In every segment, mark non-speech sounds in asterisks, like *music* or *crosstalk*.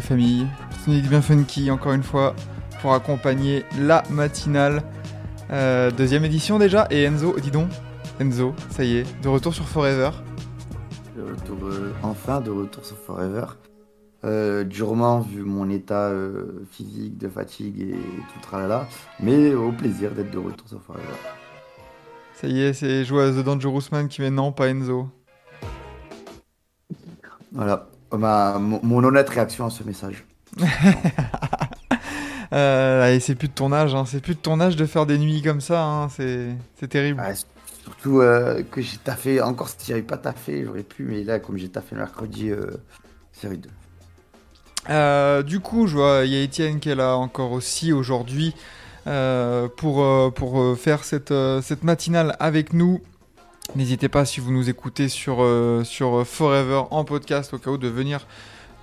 Familles, petite musique bien funky, encore une fois, pour accompagner la matinale. Euh, deuxième édition déjà, et Enzo, dis donc, Enzo, ça y est, de retour sur Forever. De retour, euh, enfin de retour sur Forever. Euh, durement vu mon état physique de fatigue et tout tralala, mais au plaisir d'être de retour sur Forever. Ça y est, c'est joué à The Dangerous Man qui met non, pas Enzo. Voilà, Ma- mon, mon honnête réaction à ce message. *laughs* Euh, et c'est plus de ton âge, hein, c'est plus de ton âge de faire des nuits comme ça, hein, c'est c'est terrible. Ouais, surtout euh, que j'ai taffé, encore si j'avais pas taffé, j'aurais pu, mais là, comme j'ai taffé le mercredi, euh, c'est rude. Euh, du coup, je vois, il y a Étienne qui est là encore aussi aujourd'hui pour, pour faire cette, cette matinale avec nous. N'hésitez pas, si vous nous écoutez sur, euh, sur Forever en podcast, au cas où de venir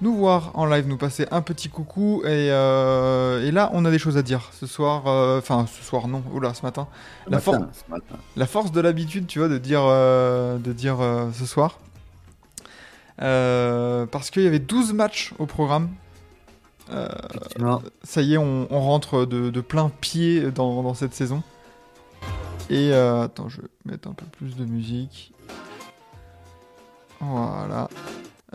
nous voir en live, nous passer un petit coucou. Et, euh, et là, on a des choses à dire ce soir. euh, Enfin, ce soir, non, oula, ce matin. Ce La, matin, for- ce matin. la force de l'habitude, tu vois, de dire, euh, de dire euh, ce soir. Euh, parce qu'il y avait 12 matchs au programme. Euh, ça y est, on, on rentre de, de plein pied dans, dans cette saison. Et euh, attends, je vais mettre un peu plus de musique. Voilà.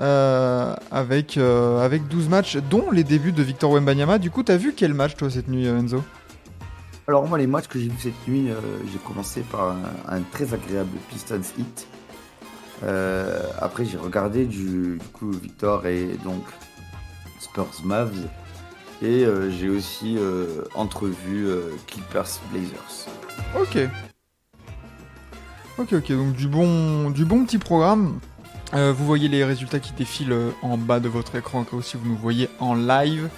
Euh, avec, euh, avec 12 matchs, dont les débuts de Victor Wembanyama. Du coup, t'as vu quel match, toi, cette nuit, euh, Enzo? Alors moi les matchs que j'ai vus cette nuit, euh, j'ai commencé par un, très agréable Pistons hit. Euh, après j'ai regardé du, du coup Victor et donc Spurs Mavs. Et euh, j'ai aussi euh, entrevu euh, Clippers Blazers. Ok. Ok, ok, donc du bon, du bon petit programme. Euh, vous voyez les résultats qui défilent euh, en bas de votre écran, au cas où si vous nous voyez en live.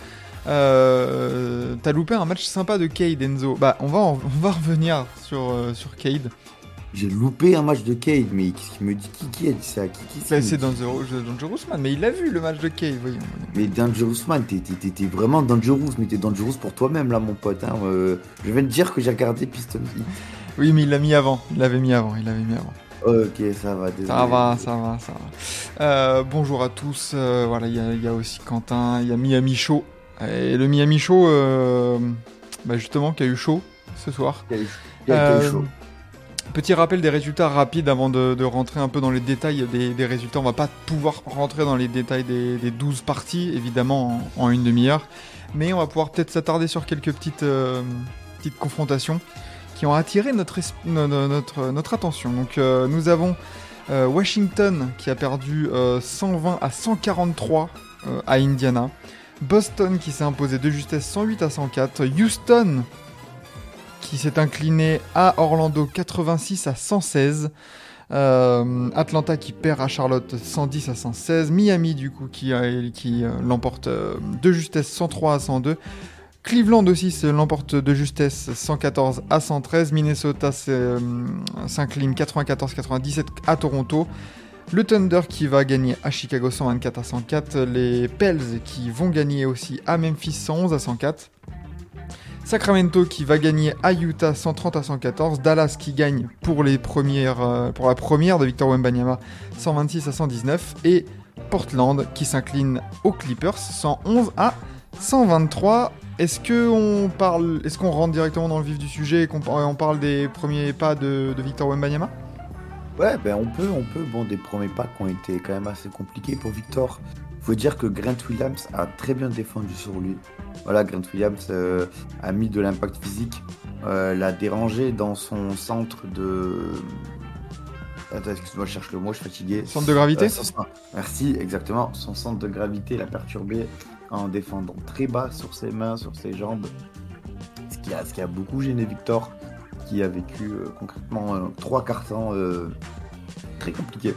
Euh, T'as loupé un match sympa de Cade, Enzo. Bah, on va, en- revenir sur, euh, sur Cade. J'ai loupé un match de Cade, mais qu'est-ce qu'il me dit? Qui qui a dit ça? Qui, qui Bah, c'est dit Dangerous, Dangerous Man, mais il a vu le match de Cade, voyons. Mais Dangerous Man, t'es- vraiment Dangerous, mais t'es Dangerous pour toi-même là mon pote. hein. Euh, je viens de dire que j'ai regardé Pistons hit. Oui, mais il l'a mis avant, il l'avait mis avant, il l'avait mis avant. Ok, ça va, désolé. Ça va, ça va, ça va. Euh, bonjour à tous. euh, voilà, il y, a- y a aussi Quentin, il y a Miami Show. Et le Miami Show, euh, bah justement, qui a eu chaud ce soir. Quel- quel Euh, show. Petit rappel des résultats rapides avant de, rentrer un peu dans les détails des, résultats. On va pas pouvoir rentrer dans les détails des, des 12 parties, évidemment, en, une demi-heure. Mais on va pouvoir peut-être s'attarder sur quelques petites, euh, confrontations qui ont attiré notre, attention. Donc euh, nous avons euh, Washington qui a perdu euh, 120 à 143 euh, à Indiana. Boston qui s'est imposé de justesse 108 à 104. Houston qui s'est incliné à Orlando 86 à 116. Euh, Atlanta qui perd à Charlotte 110 à 116. Miami du coup qui, euh, qui euh, l'emporte de justesse 103 à 102. Cleveland aussi l'emporte de justesse 114 à 113. Minnesota s'incline 94-97 à Toronto. Le Thunder qui va gagner à Chicago 124 à 104. Les Pels qui vont gagner aussi à Memphis 111 à 104. Sacramento qui va gagner à Utah 130 à 114. Dallas qui gagne euh, pour la première de Victor Wembanyama 126 à 119. Et Portland qui s'incline aux Clippers 111 à 123. Est-ce qu'on parle, rentre directement dans le vif du sujet et on parle des premiers pas de, de Victor Wembanyama? Ouais, ben on peut, on peut. Bon, des premiers pas qui ont été quand même assez compliqués pour Victor. Faut dire que Grant Williams a très bien défendu sur lui. Voilà, Grant Williams euh, a mis de l'impact physique, euh, l'a dérangé dans son centre de. Attends, excuse-moi, je cherche le mot, je suis fatigué. Centre de gravité Euh, son Merci, exactement. Son centre de gravité l'a perturbé en défendant très bas sur ses mains, sur ses jambes. Ce qui a, ce qui a beaucoup gêné Victor, qui a vécu concrètement trois quarts temps très compliqués.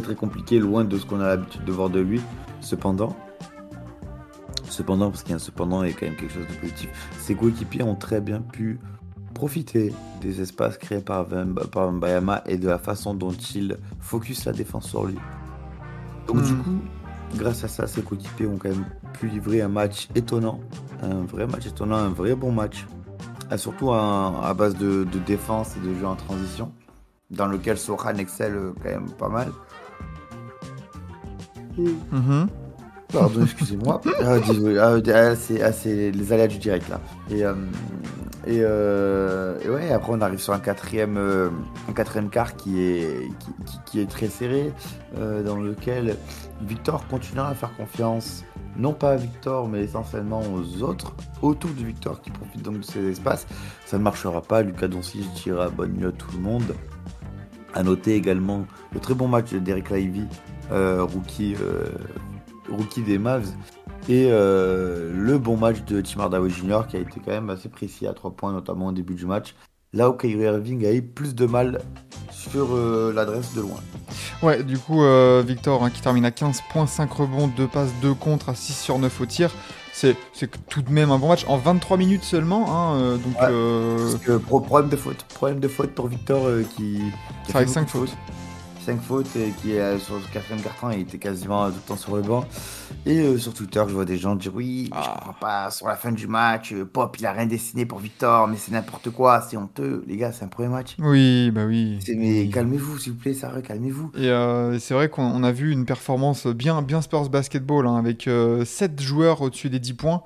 Très très compliqué, loin de ce qu'on a l'habitude de voir de lui. Cependant, cependant, parce qu'il y a un cependant et quand même quelque chose de positif, ses coéquipiers ont très bien pu profiter des espaces créés par, Mbayama et de la façon dont il focus la défense sur lui. Donc du Hmm. coup, grâce à ça, ses coéquipiers ont quand même pu livrer un match étonnant, un vrai match étonnant, un vrai bon match, et surtout à, à base de, de défense et de jeu en transition, dans lequel Soran excelle euh, quand même pas mal. Mhm. Pardon, excusez-moi. *laughs* Ah, désolé. Ah, ah, c'est les aléas du direct là. Et, euh, euh, et ouais, après on arrive sur un quatrième, euh, quatrième quart qui est, qui, est très serré, dans lequel Victor continuera à faire confiance, non pas à Victor, mais essentiellement aux autres autour de Victor qui profitent donc de ces espaces. Ça ne marchera pas. Lucas Doncic tira bonne nuit à tout le monde. À noter également le très bon match de Derek Lively, euh, rookie, euh, rookie des Mavs, et euh, le bon match de Tim Hardaway Jr. qui a été quand même assez précis à 3 points, notamment au début du match. Là où Kyrie Irving a eu plus de mal sur l'adresse de loin. Ouais, du coup, Victor hein, qui termine à 15 points, 5 rebonds, 2 passes, 2 contre à 6 sur 9 au tir. C'est tout de même un bon match en 23 minutes seulement. Hein, euh, donc, Ouais. euh, Parce que pro- problème de faute, problème de faute pour Victor euh, qui, qui C'est avec cinq fautes. 5 fautes et qui est euh, sur le quatrième carton, il était quasiment tout le temps sur le banc. Et euh, sur Twitter, je vois des gens dire oui, je Ah. comprends pas, sur la fin du match, euh, Pop il a rien dessiné pour Victor, mais c'est n'importe quoi, c'est honteux. Les gars, c'est un premier match. oui, bah oui. C'est- Mais Oui. calmez-vous, s'il vous plaît, sérieux, calmez-vous. Et euh, c'est vrai qu'on on a vu une performance bien, bien Spurs basketball, hein, avec 7 joueurs au-dessus des 10 points.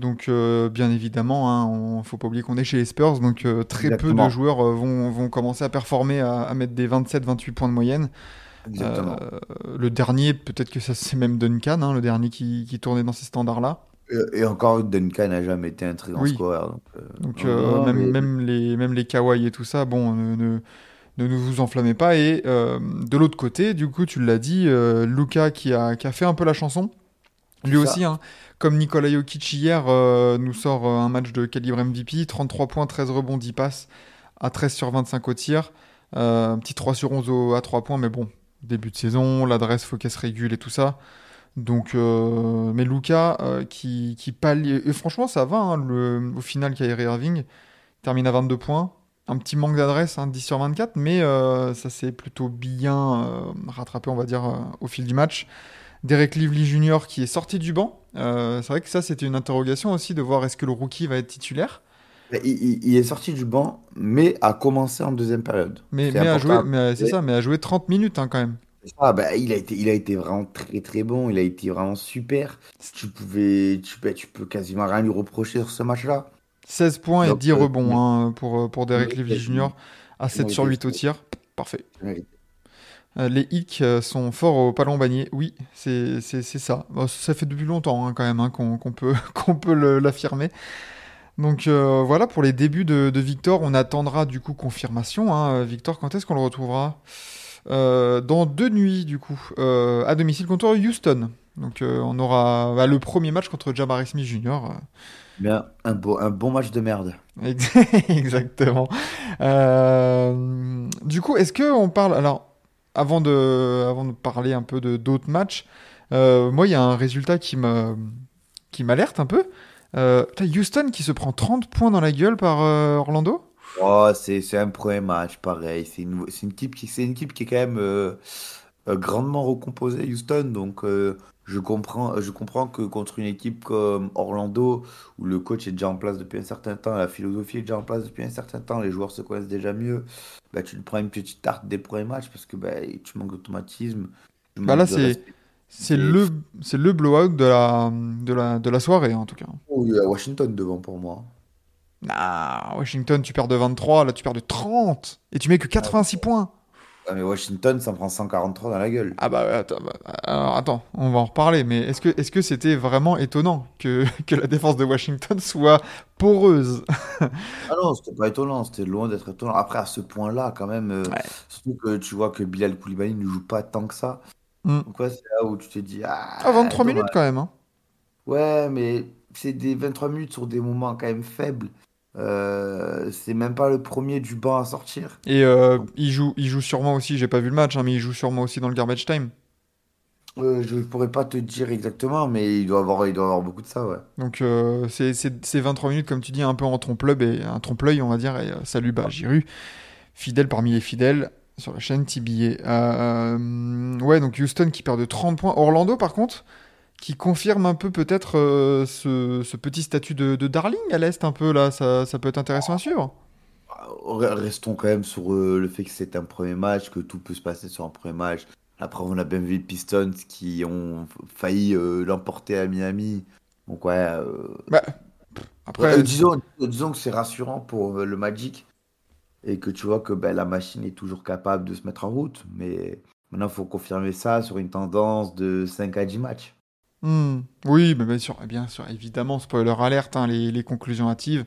Donc, euh, bien évidemment, hein, on faut pas oublier qu'on est chez les Spurs, donc euh, très Exactement. peu de joueurs euh, vont, vont commencer à performer, à, à mettre des 27-28 points de moyenne. Exactement. Le dernier, peut-être que ça c'est même Duncan, hein, le dernier qui, qui tournait dans ces standards-là. Et encore, Duncan n'a jamais été un très grand Oui. scoreur. Donc, même, mais- même les, même les Kawhi et tout ça, bon, ne, ne, ne, ne vous enflammez pas. Et de l'autre côté, du coup, tu l'as dit, Luca qui a, qui a fait un peu la chanson. Lui aussi, hein, comme Nikola Jokic hier, euh, nous sort euh, un match de calibre MVP, 33 points, 13 rebonds, 10 passes, à 13 sur 25 au tir. Euh, un petit 3 sur 11 au- à 3 points, mais bon, début de saison, l'adresse, faut qu'elle se régule et tout ça. Donc, euh, mais Luca qui, qui pallie. Et franchement, ça va, hein, le, au final, Kyrie Irving termine à 22 points. Un petit manque d'adresse, hein, 10 sur 24, mais ça s'est plutôt bien rattrapé, on va dire, au fil du match. Derek Lively Jr. qui est sorti du banc. Euh, c'est vrai que ça, c'était une interrogation aussi de voir est-ce que le rookie va être titulaire. Il, il- il est sorti du banc, mais a commencé en deuxième période. Mais, important. jouer, mais euh, c'est Oui. ça, mais à jouer 30 minutes hein, quand même. Ah, bah, il, a été, il a été vraiment très très bon, il a été vraiment super. Tu pouvais, tu, bah, tu peux quasiment rien lui reprocher sur ce match-là. 16 points et Donc, 10 euh, rebonds hein, pour, pour Derek Lively. Jr. à 7 Oui, sur oui, 8 au tir. Parfait. Euh, les hicks euh, sont forts au Palon Bagné. Oui, c'est ça. Bon, ça fait depuis longtemps hein, quand même hein, qu'on qu'on peut, *laughs* qu'on peut l'affirmer. Donc euh, voilà pour les débuts de, de Victor. On attendra du coup confirmation. hein. Victor, quand est-ce qu'on le retrouvera? Euh, Dans deux nuits du coup, euh, à domicile contre Houston. Donc on aura bah, le premier match contre Jabari Smith Jr. Bien, un, beau, un bon match de merde. Ex- *laughs* Exactement. Du coup, est-ce que on parle alors avant de avant de parler un peu de d'autres matchs, euh, moi il y a un résultat qui me qui m'alerte un peu. Euh, Houston qui se prend 30 points dans la gueule par euh, Orlando? Oh, c'est un premier match, pareil. C'est une, une équipe qui, une équipe qui est quand même euh, grandement recomposée, Houston. Donc, je comprends, je comprends que contre une équipe comme Orlando, où le coach est déjà en place depuis un certain temps, la philosophie est déjà en place depuis un certain temps, les joueurs se connaissent déjà mieux, bah, tu te prends une petite tarte des premiers matchs parce que bah, tu manques d'automatisme. Bah là, c'est- le c'est le blowout de la de la de la soirée en tout cas. Oh, il y a Washington devant pour moi. Ah, Washington, tu perds de 23, là tu perds de 30 et tu mets que 86 points. Ah, mais Washington, ça en prend 143 dans la gueule. Ah bah attends, bah, alors, attends, on va en reparler, mais est-ce que est-ce que c'était vraiment étonnant que, *laughs* que la défense de Washington soit poreuse? *laughs* Ah non, c'était pas étonnant, c'était loin d'être étonnant. Après, à ce point-là, quand même, euh, Ouais. surtout que tu vois que Bilal Koulibaly ne joue pas tant que ça. Mm. Donc, ouais, c'est là où tu te dis, ah, Ah, 23 dommage. minutes quand même. hein. Ouais, mais c'est des 23 minutes sur des moments quand même faibles. Euh, c'est même pas le premier du banc à sortir. Et euh, il joue, il joue sûrement aussi, j'ai pas vu le match, hein, mais il joue sûrement aussi dans le garbage time. Euh, je pourrais pas te dire exactement, mais il doit avoir, il doit avoir beaucoup de ça, ouais. Donc euh, c'est c'est- c'est 23 minutes, comme tu dis, un peu en trompe-l'œil, et un trompe-l'œil, on va dire. Et salut, bah, Giroud, fidèle parmi les fidèles sur la chaîne TBA. Euh, ouais, donc Houston qui perd de 30 points. Orlando, par contre, qui confirme un peu peut-être euh, ce, ce petit statut de, de darling à l'Est, un peu là. Ça, ça peut être intéressant à suivre. Re- Restons quand même sur euh, le fait que c'est un premier match, que tout peut se passer sur un premier match. Après, on a bien vu les Pistons qui ont failli euh, l'emporter à Miami. Donc, ouais. Bah, après, ouais, disons, disons que c'est rassurant pour le Magic et que tu vois que ben, la machine est toujours capable de se mettre en route. Mais maintenant, il faut confirmer ça sur une tendance de 5 à 10 matchs. Hmm, Oui, mais bien sûr, bien sûr, évidemment, spoiler alerte, hein, les, les conclusions hâtives.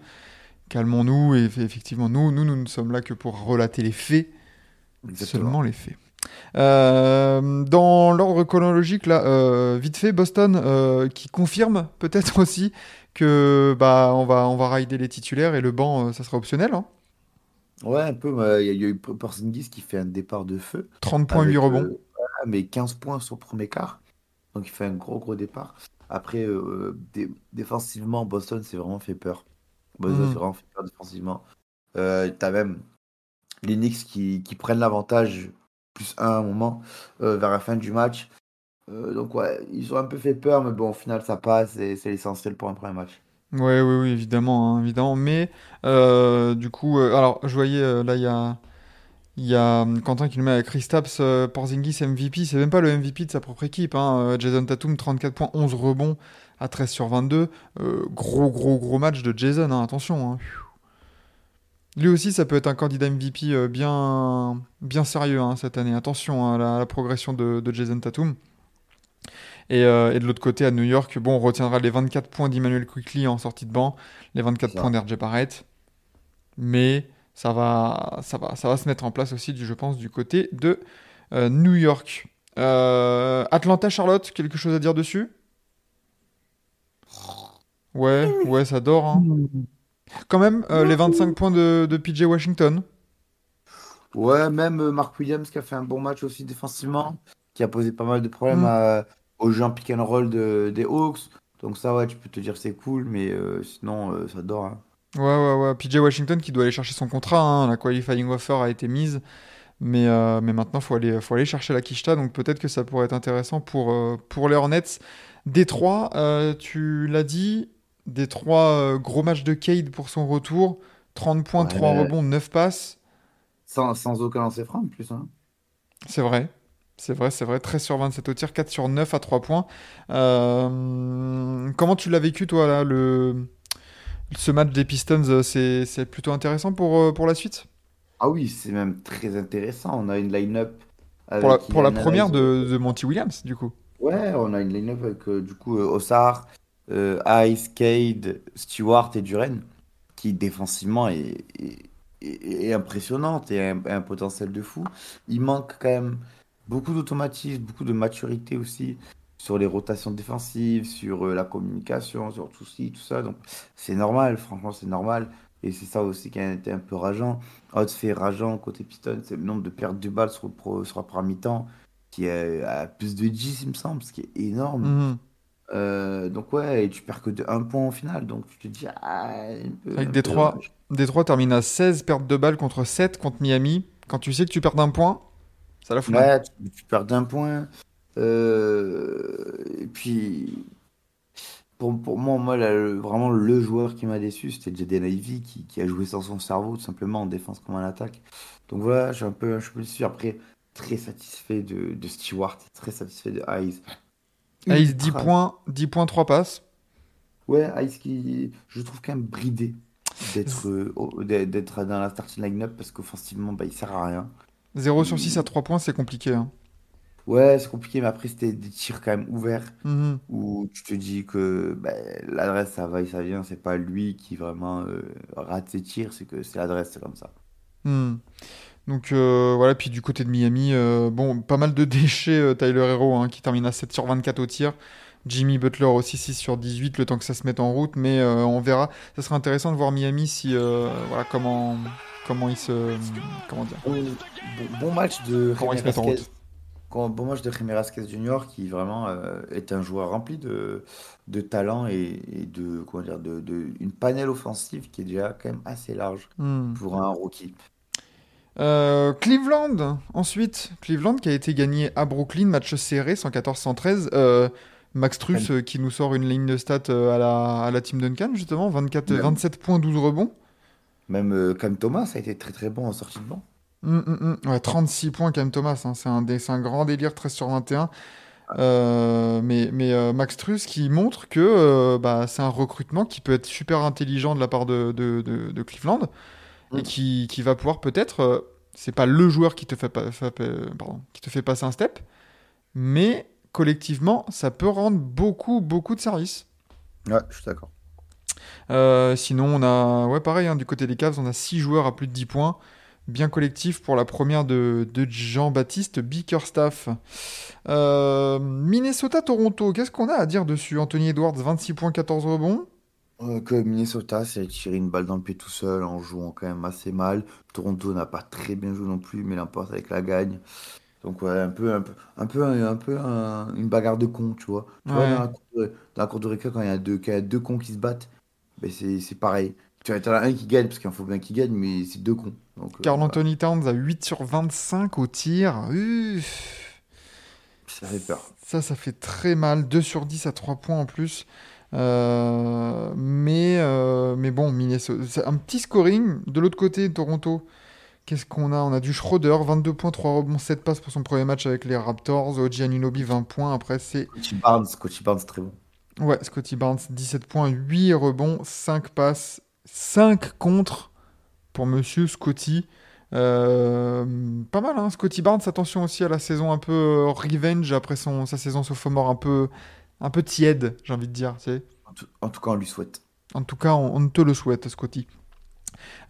Calmons-nous, et eff- effectivement, nous, nous, nous ne sommes là que pour relater les faits, Exactement. seulement les faits. Euh, dans l'ordre chronologique, là, euh, vite fait, Boston euh, qui confirme peut-être *laughs* aussi que bah on va on va rider les titulaires et le banc, ça sera optionnel. Hein. Ouais, un peu. Il y, a il y a eu Porzingis qui fait un départ de feu. 30 points, avec, 8 rebonds. mais 15 points sur le premier quart. Donc il fait un gros gros départ. Après, euh, dé- défensivement, Boston s'est vraiment fait peur. Boston s'est vraiment fait peur défensivement. Euh, T'as même les Knicks qui, qui prennent l'avantage, plus un à un moment, euh, vers la fin du match. Euh, donc ouais, ils ont un peu fait peur, mais bon, au final, ça passe et c'est l'essentiel pour un premier match. Ouais, oui, oui, évidemment, hein, évidemment. Mais du coup, alors je voyais là, il y a, il y a hum, Quentin qui nous met avec Kristaps euh, Porzingis MVP. C'est même pas le MVP de sa propre équipe. Hein. Euh, Jason Tatum, 34 points, 11 rebonds à 13 sur 22. Euh, gros, gros, gros match de Jason, hein, attention. hein. Lui aussi, ça peut être un candidat MVP euh, bien, bien sérieux cette année. Attention à la, progression de, de Jason Tatum. Et, euh, et de l'autre côté, à New York, bon, on retiendra les 24 points d'Emmanuel Quickly en sortie de banc, les 24 C'est ça. points d'RJ Barrett. Mais ça va, ça, va, ça va se mettre en place aussi, je pense, du côté de euh, New York. Euh, Atlanta, Charlotte, quelque chose à dire dessus? Ouais, ouais, ça dort. hein. Quand même, euh, les 25 points de, de PJ Washington. Ouais, même Mark Williams qui a fait un bon match aussi défensivement, qui a posé pas mal de problèmes Mm. à- aux gens pick and roll de, des Hawks. Donc ça, ouais, tu peux te dire c'est cool, mais sinon, ça dort. hein. Ouais, ouais, ouais. PJ Washington qui doit aller chercher son contrat. hein. La qualifying offer a été mise. Mais, euh, mais maintenant, il faut aller, faut aller chercher la quicheta. Donc peut-être que ça pourrait être intéressant pour, euh, pour les Hornets. Détroit, euh, tu l'as dit. Détroit, euh, gros match de Cade pour son retour. 30 points, Ouais. 3 rebonds, 9 passes. Sans, sans aucun lancer franc en plus. Hein. C'est vrai. C'est vrai, c'est vrai. 13 sur 27 au tir, 4 sur 9 à 3 points. Comment tu l'as vécu, toi, là, le... ce match des Pistons euh, C'est plutôt intéressant pour, euh, pour la suite? Ah oui, c'est même très intéressant. On a une line-up Pour la, pour première de, de Monty Williams, du coup. Ouais, on a une line-up avec euh, du coup Ossar, euh, Ice, Cade, Stewart et Duren, qui défensivement est, est, est- est impressionnante et a un, a un potentiel de fou. Il manque quand même beaucoup d'automatisme, beaucoup de maturité aussi sur les rotations défensives, sur euh, la communication, sur tout ci, tout ça. Donc c'est normal, franchement c'est normal. Et c'est ça aussi qui a été un peu rageant. Autre fait rageant côté Piston, c'est le nombre de pertes de balles sur, pro, sur la première mi-temps qui est à plus de 10, il me semble, ce qui est énorme. Mhm. Euh, donc ouais, et tu perds que de 1 point au final, donc tu te dis, ah, un peu, Avec un peu Détroit. dommage. Détroit termine à 16 pertes de balles contre 7 contre Miami. Quand tu sais que tu perds d'un point, ça la fout. Ouais, tu, tu perds d'un point. Euh, et puis, pour, pour moi, moi là, le- vraiment le joueur qui m'a déçu, c'était Jaden Ivey qui, qui a joué sans son cerveau, tout simplement, en défense comme en attaque. Donc voilà, je suis un peu, je suis un peu déçu. Après, très satisfait de, de Stewart, très satisfait de Hayes. Ice 10 Ultra- points, 10 points, 3 passes. Ouais, Ice qui, je trouve quand même bridé d'être euh, d'être dans la starting line-up parce qu'offensivement, bah, il sert à rien. 0 sur 6 à 3 points, c'est compliqué. hein. Ouais, c'est compliqué, mais après, c'était des tirs quand même ouverts Mhm. où tu te dis que bah, l'adresse, ça va et ça vient. C'est pas lui qui vraiment euh, rate ses tirs, c'est que c'est l'adresse, c'est comme ça. Hmm. Donc euh, voilà, puis du côté de Miami, euh, bon, pas mal de *laughs* déchets, euh, Tyler Hero, hein, qui termine à 7 sur 24 au tir, Jimmy Butler aussi 6 sur 18 le temps que ça se mette en route, mais euh, on verra. Ça serait intéressant de voir Miami si euh, voilà comment comment ils se comment dire? Bon, bon- bon match de Comment ils se mettent en route. Rasquez- Bon match de Rasquez Jr. qui vraiment euh, est un joueur rempli de, de talent et, et de comment dire de, de- une panel offensive qui est déjà quand même assez large Hmm. pour un rookie. Euh, Cleveland, ensuite. Cleveland qui a été gagné à Brooklyn, match serré, 114-113. Euh, Max Truss qui nous sort une ligne de stats à la, à la Team Duncan, justement. 24, Même. 27 points, 12 rebonds. Même Cam Thomas a été très très bon en sortie de banc. Hum, hum, hum. Ouais, 36 points quand même, Thomas. hein. C'est un, grand délire, 13 sur 21. Euh, mais mais euh, Max Truss qui montre que euh, bah, c'est un recrutement qui peut être super intelligent de la part de, de, de- de Cleveland et Mm. qui, qui va pouvoir peut-être. c'est pas le joueur qui te fait, pas, fa- pardon, qui te fait passer un step, mais collectivement, ça peut rendre beaucoup, beaucoup de services. Ouais, je suis d'accord. Sinon, on a, ouais, pareil, hein, du côté des Cavs, on a 6 joueurs à plus de 10 points. Bien collectif pour la première de, de Jean-Baptiste Bickerstaff. Euh, Minnesota-Toronto, qu'est-ce qu'on a à dire dessus Anthony Edwards, 26 points, 14 rebonds? Euh, que Minnesota s'est tiré une balle dans le pied tout seul en jouant quand même assez mal. Toronto n'a pas très bien joué non plus, mais l'emporte avec la gagne. Donc ouais, un peu, un peu, un peu, un, peu un- une bagarre de cons, tu vois. Tu vois, dans la cour de, dans la cour de récré, quand il y a deux, quand il y a deux cons qui se battent, ben c'est pareil. Tu as un qui gagne, parce qu'il en faut bien qu'il gagne, mais c'est deux cons. Donc, euh, Carl. Anthony Towns à 8 sur 25 au tir. Uff. ça fait peur. Ça, ça fait très mal. 2 sur 10 à 3 points en plus. Euh, mais, euh, mais bon, Minnesota, un petit scoring. De l'autre côté, Toronto, qu'est-ce qu'on a? On a du Schroeder, 22 points, 3 rebonds, 7 passes pour son premier match avec les Raptors. Oji Anunoby, 20 points. Après, c'est Coachy Barnes, Coachy Barnes, très bon. ouais, Scotty Barnes, 17 points, 8 rebonds, 5 passes, 5 contre pour Monsieur Scotty. Euh, pas mal, hein, Scotty Barnes. Attention aussi à la saison un peu euh, revenge après son, sa saison sophomore un peu, un peu tiède, j'ai envie de dire. tu sais. En tout, en tout cas, on lui souhaite. En tout cas, on, on te le souhaite, Scotty.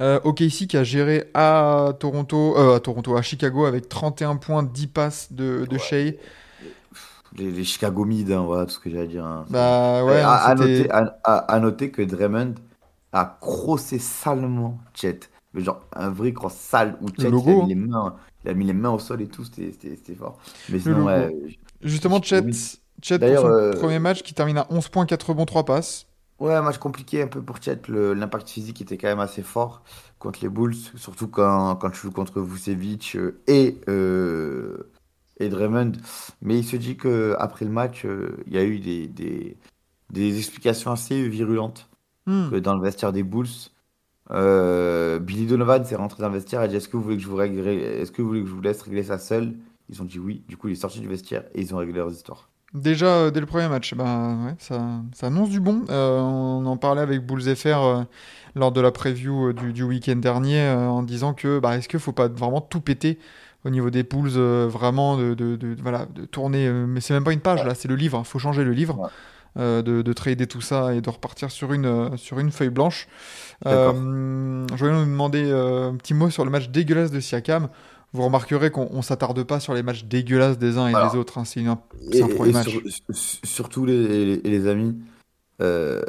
Euh, OKC qui a géré à Toronto, euh, à Toronto, à Chicago avec 31 points, 10 passes de, de Shea. Les, les Chicago Mid, hein, voilà tout ce que à dire. hein. Bah ouais, à, à noter, à, à- à noter que Draymond a crossé salement Chet. Mais genre un vrai cross sale où Chet il a, mis les mains, il a mis les mains au sol et tout, c'était fort. Mais sinon, ouais, Justement, Chet. Chet pour son euh, premier match qui termine à 11 points, 4 rebonds, 3 passes. ouais, match compliqué un peu pour Chet. L'impact physique était quand même assez fort contre les Bulls, surtout quand, quand tu joues contre Vucevic euh, et, euh, et Draymond. Mais il se dit que après le match, il y a eu des, des, des explications assez virulentes. Hmm. que dans le vestiaire des Bulls. Euh, Billy Donovan s'est rentré dans le vestiaire et a dit Est-ce que vous voulez que je vous règle, est-ce que vous voulez que je vous laisse régler ça seul? Ils ont dit oui. Du coup, il est sorti du vestiaire et ils ont réglé leurs histoires. Déjà, euh, dès le premier match, bah, ouais, ça, ça annonce du bon. Euh, on en parlait avec Bulls FR euh, lors de la preview du, du week-end dernier en disant que bah, est-ce qu'il faut pas vraiment tout péter au niveau des Bulls, euh, vraiment de, de, de- voilà, de tourner. euh, mais c'est même pas une page là, c'est le livre. Il faut changer le livre. Euh, de, de trader tout ça et de repartir sur une, euh, sur une feuille blanche. Euh, je voulais nous demander un petit mot sur le match dégueulasse de Siakam. Vous remarquerez qu'on on s'attarde pas sur les matchs dégueulasses des uns et Alors, des autres. hein. C'est un premier match. sur- surtout les, les, les amis, euh,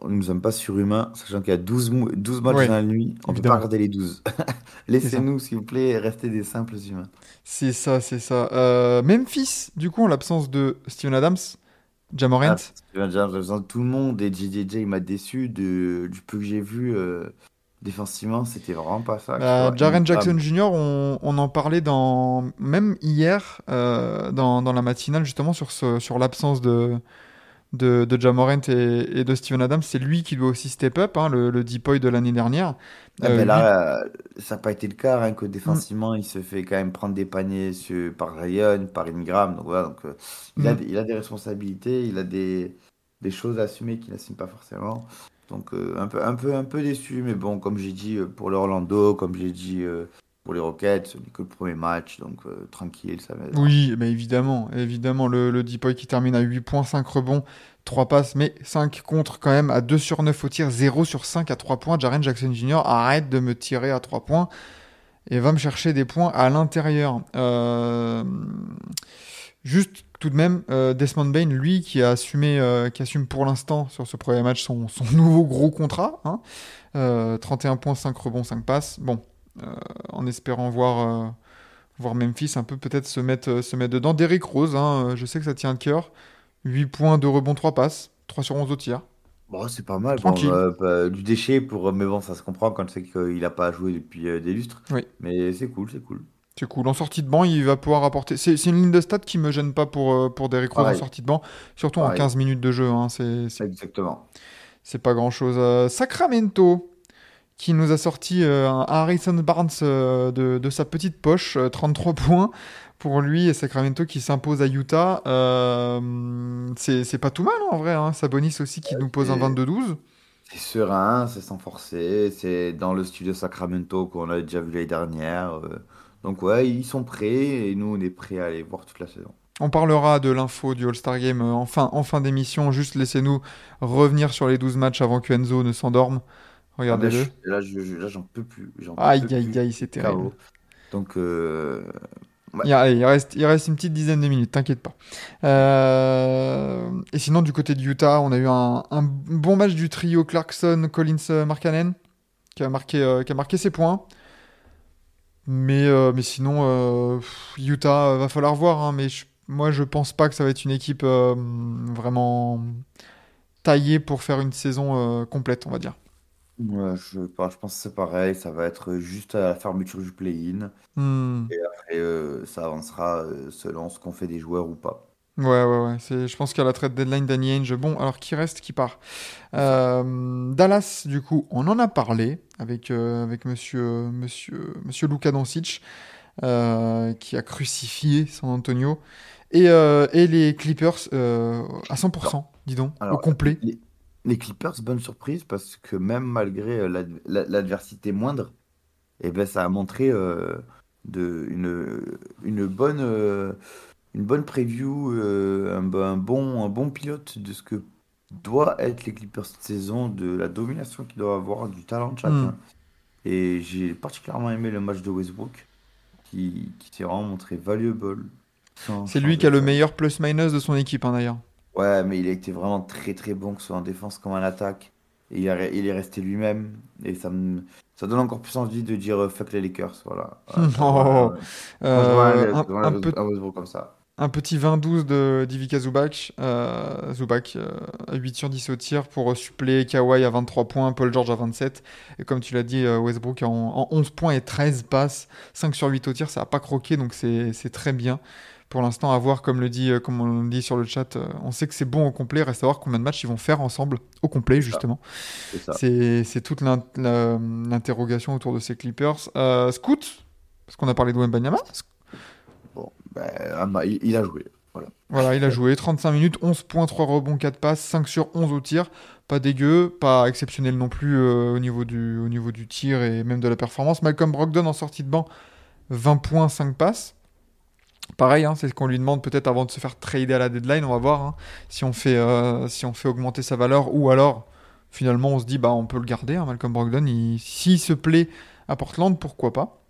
on ne nous aime pas surhumains, sachant qu'il y a 12, mou- 12 matchs Ouais, dans la nuit. On ne peut pas regarder les 12. *laughs* Laissez-nous, s'il vous plaît, rester des simples humains. C'est ça, c'est ça. Euh, Memphis, du coup, en l'absence de Steven Adams, Jamorant. Ah, j'ai besoin de tout le monde et JJJ il m'a déçu de, du peu que j'ai vu euh, défensivement, c'était vraiment pas ça. Bah. Jaren Il- Jackson Jr., on, on en parlait dans, même hier, euh, dans, dans la matinale, justement, sur, ce, sur l'absence de, de, de Jamorant et, et de Steven Adams. C'est lui qui doit aussi step up, hein, le, le deep de l'année dernière. Ah, Euh, ben lui- là, euh, ça n'a pas été le cas, hein, que défensivement, il se fait quand même prendre des paniers sur- par Ryan, par Ingram. Donc voilà, donc, euh, il, a, Mm. des- il a des responsabilités, il a des, des choses à assumer qu'il n'assume pas forcément. Donc euh, un, peu, un, peu, un peu déçu, mais bon, comme j'ai dit euh, pour le Orlando, comme j'ai dit euh, pour les Rockets, ce n'est que le premier match, donc euh, tranquille, ça va être. Oui, bah évidemment, évidemment, le, le qui termine à 8.5 rebonds, 3 passes, mais 5 contre quand même à 2 sur 9 au tir, 0 sur 5 à 3 points. Jaren Jackson Jr. arrête de me tirer à 3 points et va me chercher des points à l'intérieur. Euh, Juste tout de même, euh, Desmond Bain, lui, qui a assumé, euh, qui assume pour l'instant sur ce premier match son, nouveau gros contrat, hein. Euh, 31 points, 5 rebonds, 5 passes. Bon, en espérant voir, euh, voir Memphis un peu peut-être se mettre, euh, se mettre dedans. Derrick Rose, hein, euh, je sais que ça tient à cœur. 8 points, 2 rebonds, 3 passes. 3 sur 11 au tir. Bon, c'est pas mal. Bon, euh, bah, du déchet, pour... mais bon, ça se comprend quand c'est qu'il a pas joué depuis euh, des lustres. Oui. Mais c'est cool, c'est cool. C'est cool. En sortie de banc, il va pouvoir apporter. C'est une ligne de stats qui me gêne pas pour, euh, pour Derrick Rose en sortie de banc, surtout en Pareil. 15 minutes de jeu. hein. C'est Exactement. C'est pas grand chose. Sacramento, qui nous a sorti euh, un Harrison Barnes euh, de, de sa petite poche, euh, 33 *laughs* points pour lui, et Sacramento qui s'impose à Utah. Euh, c'est pas tout mal hein, en vrai. Hein. Sabonis aussi qui nous pose un c'est- 22-12. C'est serein, c'est sans forcer, c'est dans le studio Sacramento qu'on a déjà vu l'année dernière. Donc ouais, ils sont prêts et nous on est prêts à les voir toute la saison. On parlera de l'info du All-Star Game en fin, en fin d'émission. Juste laissez-nous revenir sur les 12 matchs avant que Enzo ne s'endorme. Regardez-le. Là, je- là, je- je- là, j'en peux plus. peux Aïe, plus. aïe, aïe, c'est terrible. Donc euh, Il, reste, il reste une petite dizaine de minutes, t'inquiète pas. Euh, et sinon, du côté de Utah, on a eu un, un bon match du trio Clarkson, Collins, euh, Markkanen, qui a marqué, euh, qui a marqué ses points. Mais, euh, mais sinon, Utah, va falloir voir. hein, mais je- moi, je pense pas que ça va être une équipe vraiment taillée pour faire une saison complète, on va dire. Ouais, je, bah, je pense que c'est pareil, ça va être juste à la fermeture du play-in. Hmm. Et euh, ça avancera euh, selon ce qu'on fait des joueurs ou pas. Ouais, ouais, ouais. C'est, je pense qu'à la trade deadline, Danny Ainge, bon, alors qui reste, qui part? Euh, Dallas, du coup, on en a parlé avec, avec monsieur, monsieur, monsieur Luka Doncic, qui a crucifié San Antonio. Et, et les Clippers à 100%, dis donc, au complet. Les, les Clippers, bonne surprise parce que même malgré euh, l'ad- la- l'adversité moindre, eh ben, ça a montré euh, de, une, une, bonne, euh, une bonne preview, euh, un, bo- un bon, un bon pilote de ce que doit être les Clippers cette saison, de la domination qu'ils doivent avoir, du talent de chacun. Mm. Et j'ai particulièrement aimé le match de Westbrook qui, qui s'est vraiment montré valuable. C'est lui qui a le meilleur plus-minus de son équipe, hein, d'ailleurs. Ouais, mais il a été vraiment très très bon, que ce soit en défense comme en attaque. Et il, a- il est resté lui-même. Et ça me, ça donne encore plus envie de dire euh, fuck les Lakers. Voilà. *laughs* Ouais, ouais, Euh, un, peu, un comme ça. Un petit 20-12 de d'Ivica Zubac, euh, Zubac euh, à 8 sur 10 au tir pour euh, suppléer Kawhi à 23 points, Paul George à 27. Et comme tu l'as dit, euh, Westbrook en, en 11 points et 13 passes, 5 sur 8 au tir, ça n'a pas croqué, donc c'est très bien. Pour l'instant, à voir, comme, le dit, euh, comme on le dit sur le chat, euh, on sait que c'est bon au complet, reste à voir combien de matchs ils vont faire ensemble au complet, justement. C'est toute l'interrogation autour de ces Clippers. Euh, Scoot, parce qu'on a parlé de Wembanyama, Bon, bah, il, a joué. Voilà. Il a joué 35 minutes, 11 points, 3 rebonds, 4 passes, 5 sur 11 au tir. Pas dégueu, pas exceptionnel non plus euh, au, niveau du, au niveau du tir et même de la performance. Malcolm Brogdon en sortie de banc, 20 points, 5 passes. Pareil, hein, c'est ce qu'on lui demande peut-être avant de se faire trader à la deadline. On va voir hein, si, on fait, euh, si on fait augmenter sa valeur ou alors finalement on se dit bah on peut le garder. hein, Malcolm Brogdon, il- s'il se plaît à Portland, pourquoi pas.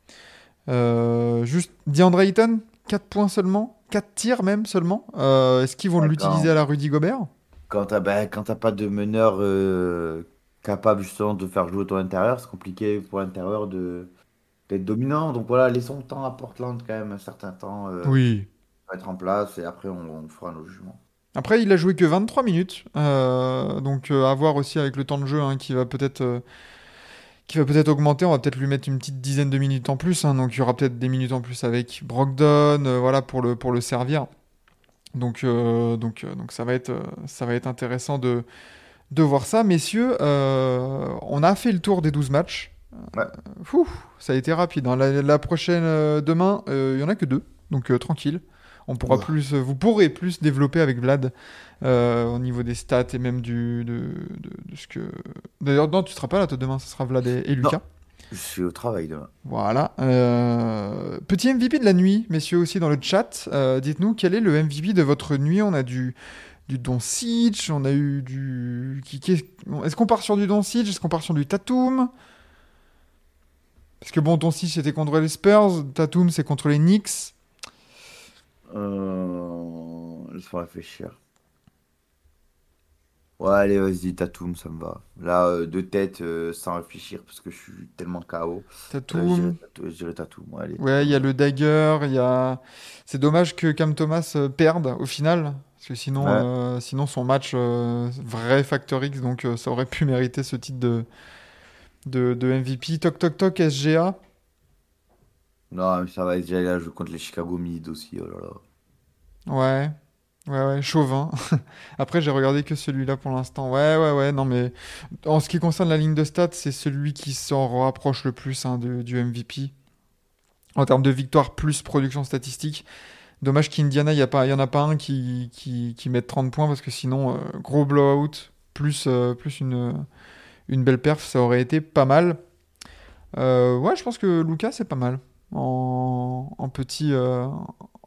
Euh, juste DeAndre Ayton, 4 points seulement, 4 tirs même seulement. Euh, Est-ce qu'ils vont l'utiliser à la Rudy Gobert? Quand t'as ben, quand t'as pas de meneur euh, capable justement de faire jouer ton intérieur, c'est compliqué pour l'intérieur de d'être dominant. Donc voilà, laissons le temps à Portland quand même un certain temps euh, Oui. pour être en place et après on, on fera nos jugements. Après, il a joué que 23 minutes, donc à voir aussi avec le temps de jeu hein, qui va peut-être qui va peut-être augmenter. On va peut-être lui mettre une petite dizaine de minutes en plus, hein, donc il y aura peut-être des minutes en plus avec Brogdon, euh, voilà pour le pour le servir. Donc euh, donc euh, donc ça va être euh, ça va être intéressant de de voir ça, messieurs. On a fait le tour des 12 matchs. Ouais. Fou, ça a été rapide. hein. La, la prochaine demain, il y en a que deux, donc tranquille. On pourra Ouais. plus, vous pourrez plus développer avec Vlad euh, au niveau des stats et même du de, de- de ce que. D'ailleurs, non, tu seras pas là toi demain, ce sera Vlad et, et Lucas. Je suis au travail demain. Voilà. Euh, Petit MVP de la nuit, messieurs aussi dans le chat. Euh, Dites-nous quel est le MVP de votre nuit? On a du du Doncic, on a eu du. Est-ce qu'on part sur du Doncic Est-ce qu'on part sur du Tatum? Parce que bon, Doncic c'était contre les Spurs, Tatum c'est contre les Knicks. Euh... Laisse-moi réfléchir. Ouais, allez, vas-y, Tatum, ça me va. Là, euh, de tête, euh, sans réfléchir, parce que je suis tellement KO. Euh, je dirais Tatum, ouais, allez. Ouais, il y a le dagger, il y a. C'est dommage que Cam Thomas euh, perde au final, parce que sinon, Ouais. euh, sinon son match vrai Factor X, donc ça aurait pu mériter ce titre de, de, de MVP. Toc toc toc SGA. Non, mais ça va, déjà, là, je contre les Chicago Mid aussi, oh là là. Ouais, ouais, ouais, chauvin. *laughs* Après, j'ai regardé que celui-là pour l'instant. Ouais, ouais, ouais, non, mais en ce qui concerne la ligne de stats, c'est celui qui s'en rapproche le plus hein, du MVP. En termes de victoire plus production statistique. Dommage qu'Indiana, il n'y en a pas un qui, qui, qui mette 30 points parce que sinon, euh, gros blowout plus, euh, plus une, une belle perf, ça aurait été pas mal. Euh, ouais, je pense que Lucas, c'est pas mal. En, en petit, euh,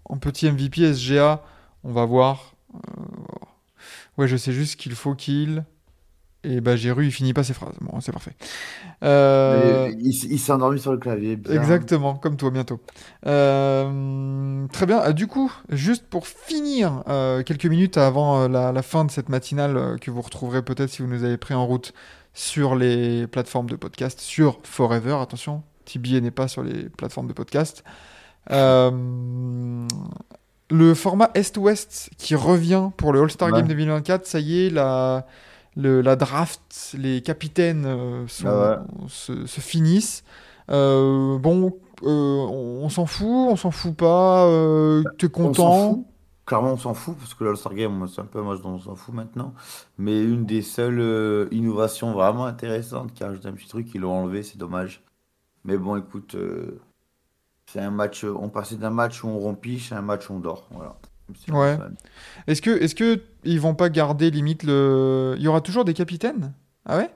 en petit MVP SGA, on va voir. Euh, ouais, je sais juste qu'il faut qu'il. Et bah, Giroud, il finit pas ses phrases. Bon, c'est parfait. Euh, Il, s'est endormi sur le clavier, bien. Exactement, comme toi bientôt. Euh, très bien. Euh, Du coup, juste pour finir, euh, quelques minutes avant la, la fin de cette matinale que vous retrouverez peut-être si vous nous avez pris en route sur les plateformes de podcast, sur Forever, attention, TBA n'est pas sur les plateformes de podcast. Euh, le format Est-Ouest qui revient pour le All-Star Ouais. Game 2024, ça y est, la, le- la draft, les capitaines euh, sont- Ah se, se finissent. Euh, bon, euh, on, on s'en fout, on s'en fout pas, t'es On s'en content? Clairement, on s'en fout, parce que l'All-Star Game, moi, c'est un peu dont on s'en fout maintenant. Mais une des seules euh, innovations vraiment intéressantes qui a ajouté un petit truc, ils l'ont enlevé, c'est dommage. Mais bon, écoute, euh, c'est un match, on passait d'un match où on rompiche à un match où on dort. Voilà. C'est Ouais. Est-ce que, est-ce que ils vont pas garder limite le. Il y aura toujours des capitaines? Ah ouais?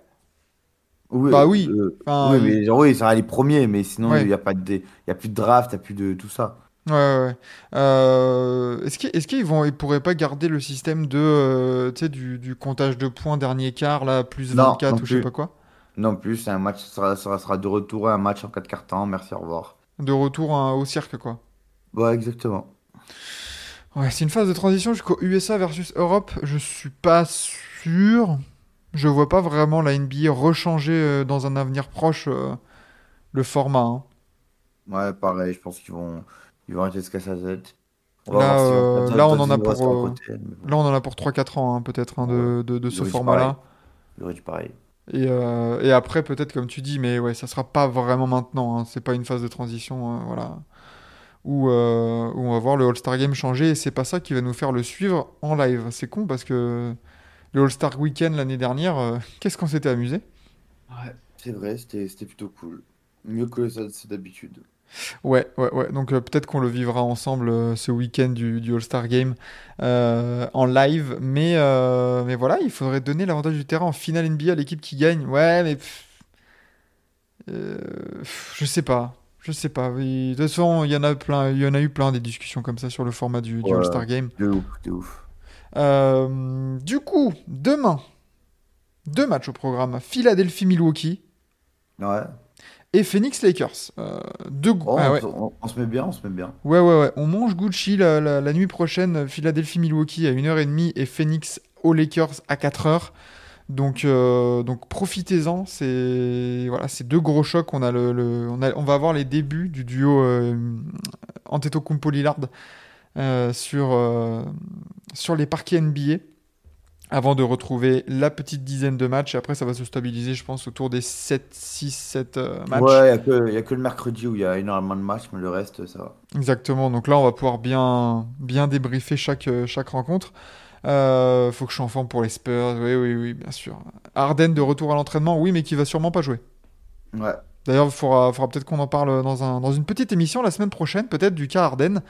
Oui, Bah oui. euh, Enfin, oui, mais oui, ça sera les premiers, mais sinon, Ouais. il n'y a pas de, il y a plus de draft, il n'y a plus de tout ça. Ouais, ouais. Euh, est-ce qu'ils qu'ils vont, ils pourraient pas garder le système de, euh, du, du comptage de points dernier quart, là, plus Non, 24 non ou je sais pas quoi? Non plus, c'est un match, ça sera, de retour à un match en 4 cartons. Merci, au revoir. De retour au cirque, quoi. Ouais, exactement. Ouais, c'est une phase de transition jusqu'au USA versus Europe. Je suis pas sûr. Je vois pas vraiment la NBA rechanger euh, dans un avenir proche euh, le format. hein. Ouais, pareil, je pense qu'ils vont, ils vont arrêter de se casser la tête. On Là, euh, on en a pour, innovations à euh, côté, mais bon, Là, on en a pour 3-4 ans, hein, peut-être, hein, de, de, de ce format-là. il aurait dû pareil. Et, euh, et après, peut-être, comme tu dis, mais ouais, ça sera pas vraiment maintenant. hein. C'est pas une phase de transition, euh, voilà. Où, euh, on va voir le All-Star Game changer et c'est pas ça qui va nous faire le suivre en live. C'est con parce que le All-Star Weekend l'année dernière, *laughs* qu'est-ce qu'on s'était amusé? Ouais, c'est vrai, c'était plutôt cool. Mieux que ça, c'est d'habitude. Ouais, ouais, ouais. Donc euh, peut-être qu'on le vivra ensemble euh, ce week-end du, du All-Star Game euh, en live. Mais, mais voilà, il faudrait donner l'avantage du terrain en finale NBA à l'équipe qui gagne. Ouais, mais pff, pff, je sais pas. Je sais pas. Oui, De toute façon, il y en a plein, il y en a eu plein des discussions comme ça sur le format du, du Ouais. All-Star Game. De ouf, de ouf. Du coup, demain, deux matchs au programme. Philadelphie-Milwaukee Ouais. Et Phoenix-Lakers. Euh, deux gros- Oh, ah on, ouais. se- on- on se met bien, on se met bien. Ouais, ouais, ouais. On mange Gucci la, la- la nuit prochaine, Philadelphie-Milwaukee à 1h30 et Phoenix aux Lakers à 4h. Donc, euh, donc profitez-en. C'est voilà, c'est deux gros chocs. On, a le, le- on, a- on va avoir les débuts du duo euh, Antetokounmpo-Lillard euh, sur, euh, sur les parquets NBA avant de retrouver la petite dizaine de matchs. Après, ça va se stabiliser, je pense, autour des 7, 6, 7 euh, matchs. Ouais, il n'y a, que- y a que le mercredi où il y a énormément de matchs, mais le reste, ça va. Exactement, donc là on va pouvoir bien, bien débriefer chaque, euh, chaque rencontre. Euh, faut que je sois en forme pour les Spurs, oui, oui, oui, bien sûr. Harden de retour à l'entraînement, oui, mais qui va sûrement pas jouer. Ouais. D'ailleurs, il faudra, faudra peut-être qu'on en parle dans, un, dans une petite émission la semaine prochaine, peut-être du cas Harden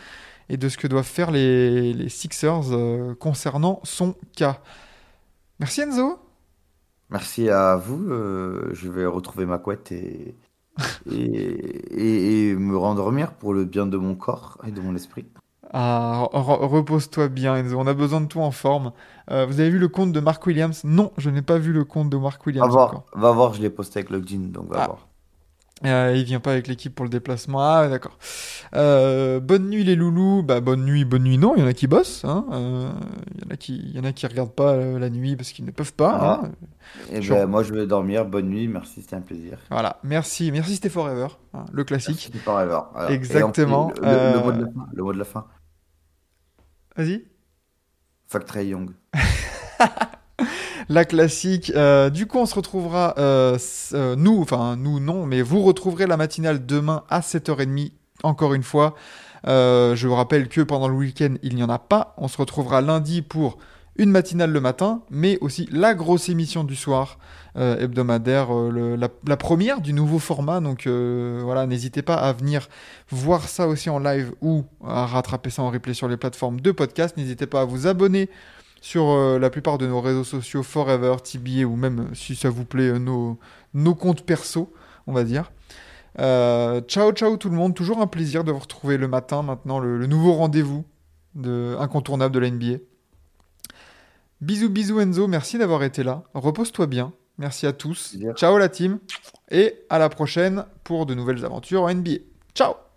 et de ce que doivent faire les, les Sixers euh, concernant son cas. Merci Enzo. Merci à vous. euh, je vais retrouver ma couette et, *laughs* et, et, et me rendormir pour le bien de mon corps et de mon esprit. Ah, re- repose-toi bien Enzo, on a besoin de toi en forme. Euh, vous avez vu le compte de Mark Williams? Non, je n'ai pas vu le compte de Mark Va Williams voir, encore. va voir, je l'ai posté avec Login, donc va Ah. voir. Euh, il vient pas avec l'équipe pour le déplacement. Ah, d'accord. Euh, bonne nuit les loulous. Bah, bonne nuit, bonne nuit. Non, il y en a qui bossent. hein. Euh, Il y en a qui, il y en a qui regardent pas la nuit parce qu'ils ne peuvent pas. Ah. hein. Et Sure. ben, moi, je vais dormir. Bonne nuit. Merci, c'était un plaisir. Voilà. Merci, merci. C'était Forever, hein, le classique. Merci, Forever. Et Exactement, Le, le- le mot de la fin. Le mot de la fin. Vas-y. Fuck Young. *laughs* La classique. Euh, du coup, on se retrouvera, euh, euh, nous, enfin nous non, mais vous retrouverez la matinale demain à 7h30, encore une fois. Je vous rappelle que pendant le week-end, il n'y en a pas. On se retrouvera lundi pour une matinale le matin, mais aussi la grosse émission du soir hebdomadaire, la, la première du nouveau format. Donc voilà, n'hésitez pas à venir voir ça aussi en live ou à rattraper ça en replay sur les plateformes de podcast. N'hésitez pas à vous abonner sur euh, la plupart de nos réseaux sociaux, Forever, TBA, ou même, euh, si ça vous plaît, euh, nos, nos comptes perso, on va dire. Euh, ciao, ciao tout le monde. Toujours un plaisir de vous retrouver le matin, maintenant, le, le nouveau rendez-vous de, incontournable de la NBA. Bisous, bisous Enzo, merci d'avoir été là. Repose-toi bien. Merci à tous. Ciao la team. Et à la prochaine pour de nouvelles aventures en NBA. Ciao